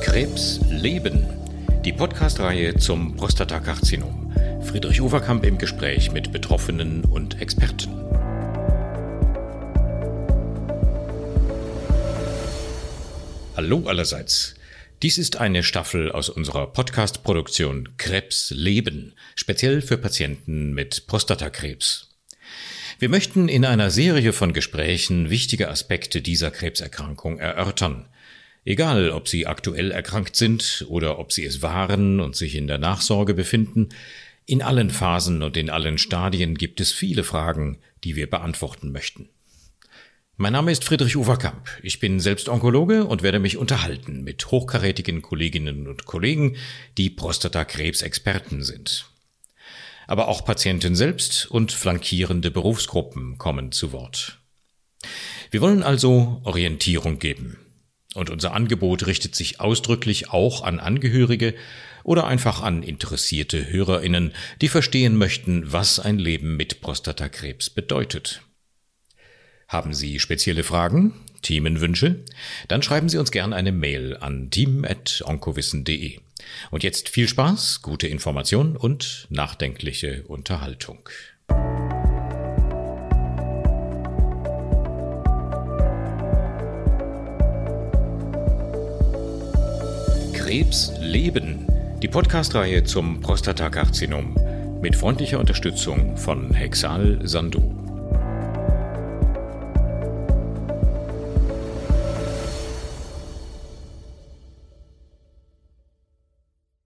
Krebs leben. Die Podcast-Reihe zum Prostatakarzinom. Friedrich Overkamp im Gespräch mit Betroffenen und Experten. Hallo allerseits. Dies ist eine Staffel aus unserer Podcast-Produktion Krebs leben, speziell für Patienten mit Prostatakrebs. Wir möchten in einer Serie von Gesprächen wichtige Aspekte dieser Krebserkrankung erörtern. Egal, ob Sie aktuell erkrankt sind oder ob Sie es waren und sich in der Nachsorge befinden, in allen Phasen und in allen Stadien gibt es viele Fragen, die wir beantworten möchten. Mein Name ist Friedrich Uferkamp. Ich bin selbst Onkologe und werde mich unterhalten mit hochkarätigen Kolleginnen und Kollegen, die Prostatakrebsexperten sind. Aber auch Patienten selbst und flankierende Berufsgruppen kommen zu Wort. Wir wollen also Orientierung geben. Und unser Angebot richtet sich ausdrücklich auch an Angehörige oder einfach an interessierte Hörerinnen, die verstehen möchten, was ein Leben mit Prostatakrebs bedeutet. Haben Sie spezielle Fragen, Themenwünsche? Dann schreiben Sie uns gern eine Mail an team.onkowissen.de. Und jetzt viel Spaß, gute Information und nachdenkliche Unterhaltung. Krebs leben. Die Podcast-Reihe zum Prostatakarzinom mit freundlicher Unterstützung von Hexal Sandu.